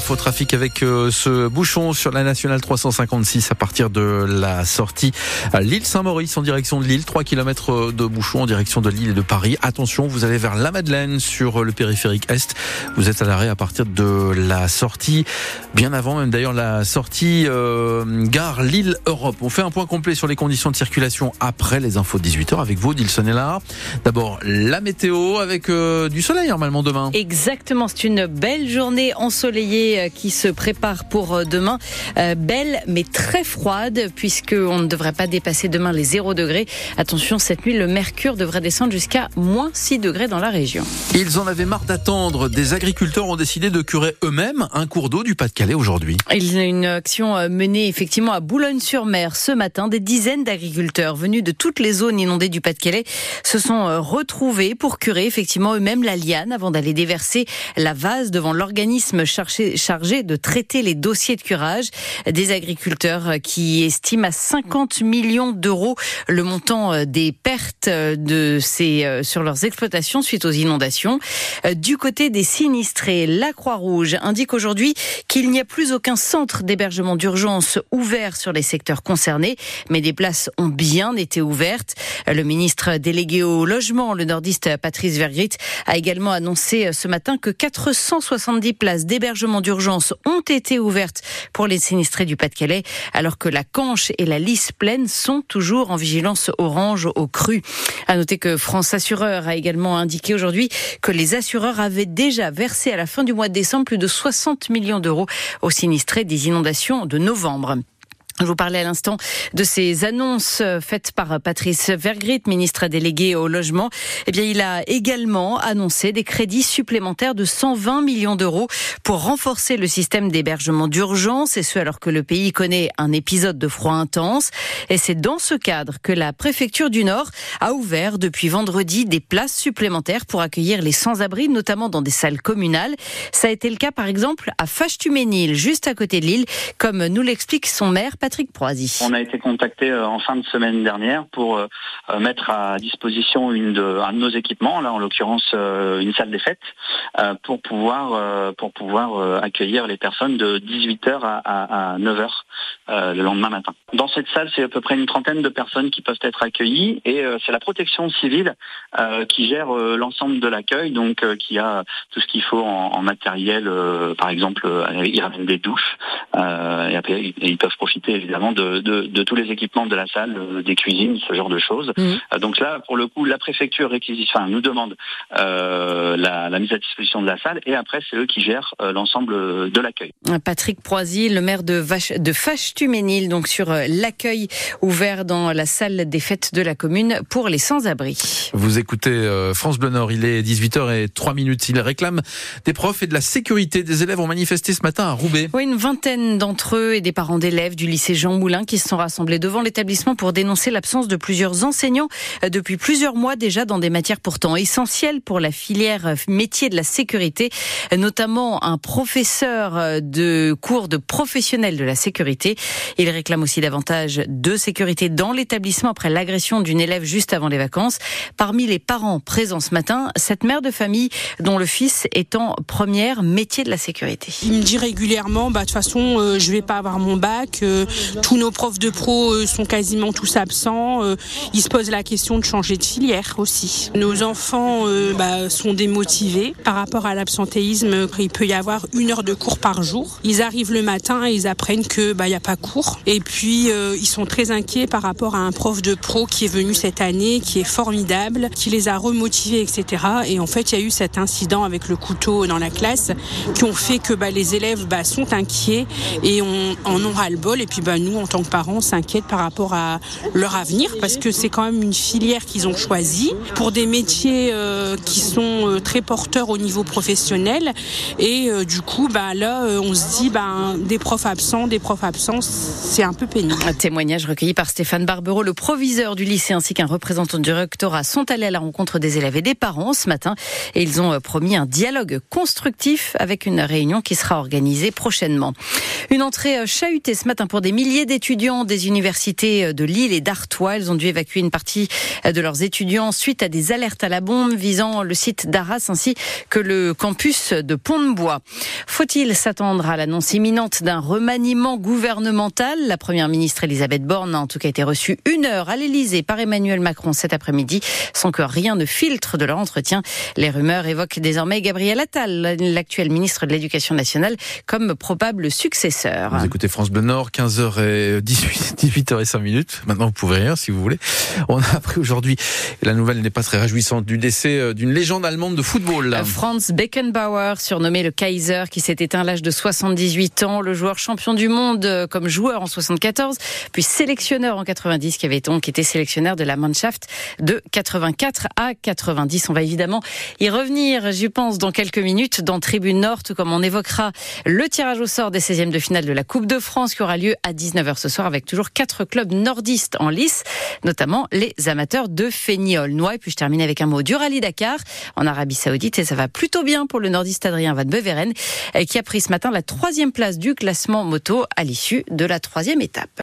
Info trafic avec euh, ce bouchon sur la nationale 356 à partir de la sortie à l'île Saint-Maurice en direction de Lille. 3 km de bouchon en direction de Lille et de Paris. Attention, vous allez vers la Madeleine sur le périphérique Est. Vous êtes à l'arrêt à partir de la sortie, bien avant même d'ailleurs la sortie euh, gare Lille Europe. On fait un point complet sur les conditions de circulation après les infos de 18h avec vous, Dilson et là. D'abord la météo avec euh, du soleil normalement demain. Exactement, c'est une belle journée ensoleillée euh, qui se prépare pour euh, demain. belle mais très froide puisqu'on ne devrait pas dépasser demain les 0 degrés. Attention, cette nuit, le mercure devrait descendre jusqu'à moins 6 degrés dans la région. Ils en avaient marre d'attendre. Des agriculteurs ont décidé de curer eux-mêmes un cours d'eau du Pas-de-Calais aujourd'hui. Il y a une action menée effectivement à Boulogne-sur-Mer ce matin. Des dizaines d'agriculteurs venus de toutes les zones inondées du Pas-de-Calais se sont retrouvés pour curer effectivement eux-mêmes la liane avant d'aller déverser la vase devant l'organisme chargé, chargé de traiter les dossiers de curage. Des agriculteurs qui estiment à 50 millions d'euros le montant euh, des pertes euh, de ces, euh, sur leurs exploitations suite aux inondations. Du côté des sinistrés, la Croix-Rouge indique aujourd'hui qu'il n'y a plus aucun centre d'hébergement d'urgence ouvert sur les secteurs concernés, mais des places ont bien été ouvertes. Le ministre délégué au logement, le nordiste Patrice Vergrit, a également annoncé ce matin que 470 places d'hébergement d'urgence ont été ouvertes pour les sinistrés du Pas-de-Calais, alors que la Canche et la Lys Plaine sont toujours en vigilance orange au cru. À noter que France Assureur a également indiqué aujourd'hui que les assureurs avaient déjà versé à la fin du mois de décembre plus de 60 millions d'euros aux sinistrés des inondations de novembre. Je vous parlais à l'instant de ces annonces faites par Patrice Vergrit, ministre délégué au logement. Eh bien, il a également annoncé des crédits supplémentaires de 120 millions d'euros pour renforcer le système d'hébergement d'urgence et ce alors que le pays connaît un épisode de froid intense. Et c'est dans ce cadre que la préfecture du Nord a ouvert depuis vendredi des places supplémentaires pour accueillir les sans-abri, notamment dans des salles communales. Ça a été le cas, par exemple, à Fâche-Tuménil, juste à côté de l'île, comme nous l'explique son maire, on a été contacté euh, en fin de semaine dernière pour euh, euh, mettre à disposition une de, un de nos équipements, là en l'occurrence une salle des fêtes, pour pouvoir pour pouvoir accueillir les personnes de 18h à, 9h le lendemain matin. Dans cette salle, c'est à peu près une trentaine de personnes qui peuvent être accueillies et c'est la protection civile qui gère l'ensemble de l'accueil, donc qui a tout ce qu'il faut en, matériel, par exemple, ils ramènent des douches après, et ils peuvent profiter évidemment de, de, tous les équipements de la salle, euh, des cuisines, ce genre de choses. Mhm. Euh, donc là, pour le coup, la préfecture réquisite, enfin, nous demande euh, la, mise à disposition de la salle et après, c'est eux qui gèrent l'ensemble de l'accueil. Patrick Proisy, le maire de, Vache, de Fâche-Tuménil, donc sur l'accueil ouvert dans la salle des fêtes de la commune pour les sans-abri. Vous écoutez France Bleu Nord, il est 18h et 3 minutes. Il réclame des profs et de la sécurité. Des élèves ont manifesté ce matin à Roubaix. Oui, une vingtaine d'entre eux et des parents d'élèves du lycée Jean Moulin qui se sont rassemblés devant l'établissement pour dénoncer l'absence de plusieurs enseignants euh, depuis plusieurs mois déjà dans des matières pourtant essentielles pour la filière euh, métier de la sécurité, notamment un professeur euh, de cours de professionnels de la sécurité. Il réclame aussi davantage de sécurité dans l'établissement après l'agression d'une élève juste avant les vacances. Parmi les parents présents ce matin, cette mère de famille dont le fils est en première métier de la sécurité. Il me dit régulièrement, bah, de toute façon, je vais pas avoir mon bac, tous nos profs de pro euh, sont quasiment tous absents. Euh, ils se posent la question de changer de filière aussi. Nos enfants euh, bah, sont démotivés par rapport à l'absentéisme. Il peut y avoir une heure de cours par jour. Ils arrivent le matin et ils apprennent que bah y a pas cours. Et puis ils sont très inquiets par rapport à un prof de pro qui est venu cette année, qui est formidable, qui les a remotivés, etc. Et en fait, il y a eu cet incident avec le couteau dans la classe qui ont fait que bah, les élèves bah, sont inquiets et on en ont ras le bol. Et puis bah, nous, en tant que parents, s'inquiètent par rapport à leur avenir parce que c'est quand même une filière qu'ils ont choisie pour des métiers euh, qui sont euh, très porteurs au niveau professionnel. Et euh, du coup, bah, là, on se dit, bah, des profs absents, des profs absents, c'est un peu pénible. Un témoignage recueilli par Stéphane Barbero, le proviseur du lycée ainsi qu'un représentant du rectorat sont allés à la rencontre des élèves et des parents ce matin et ils ont promis un dialogue constructif avec une réunion qui sera organisée prochainement. Une entrée chahutée ce matin pour des milliers d'étudiants des universités de Lille et d'Artois, elles ont dû évacuer une partie de leurs étudiants suite à des alertes à la bombe visant le site d'Arras ainsi que le campus de Pont-de-Bois. Faut-il s'attendre à l'annonce imminente d'un remaniement gouvernemental? La première ministre Elisabeth Borne a en tout cas été reçue une heure à l'Elysée par Emmanuel Macron cet après-midi sans que rien ne filtre de leur entretien. Les rumeurs évoquent désormais Gabriel Attal, l'actuel ministre de l'Éducation nationale, comme probable successeur. Vous écoutez France Bleu Nord, 15h18, 18h05 minutes. Maintenant, vous pouvez rire si vous voulez. On a appris aujourd'hui, la nouvelle n'est pas très réjouissante, du décès euh, d'une légende allemande de football. Franz Beckenbauer, surnommé le Kaiser, qui s'est éteint à l'âge de 78 ans, le joueur champion du monde euh, comme joueur en 74, puis sélectionneur en 90, qui avait donc été sélectionneur de la Mannschaft de 84 à 90. On va évidemment y revenir, je pense, dans quelques minutes dans Tribune Nord, comme on évoquera le tirage au sort des 16e de finale de la Coupe de France qui aura lieu à 19h ce soir avec toujours quatre clubs nordistes en lice, notamment les amateurs de Féniol-Noix. Et puis je termine avec un mot du rallye Dakar en Arabie Saoudite et ça va plutôt bien pour le nordiste Adrien Van Beveren qui a pris ce matin la troisième place du classement moto à l'issue de la troisième étape.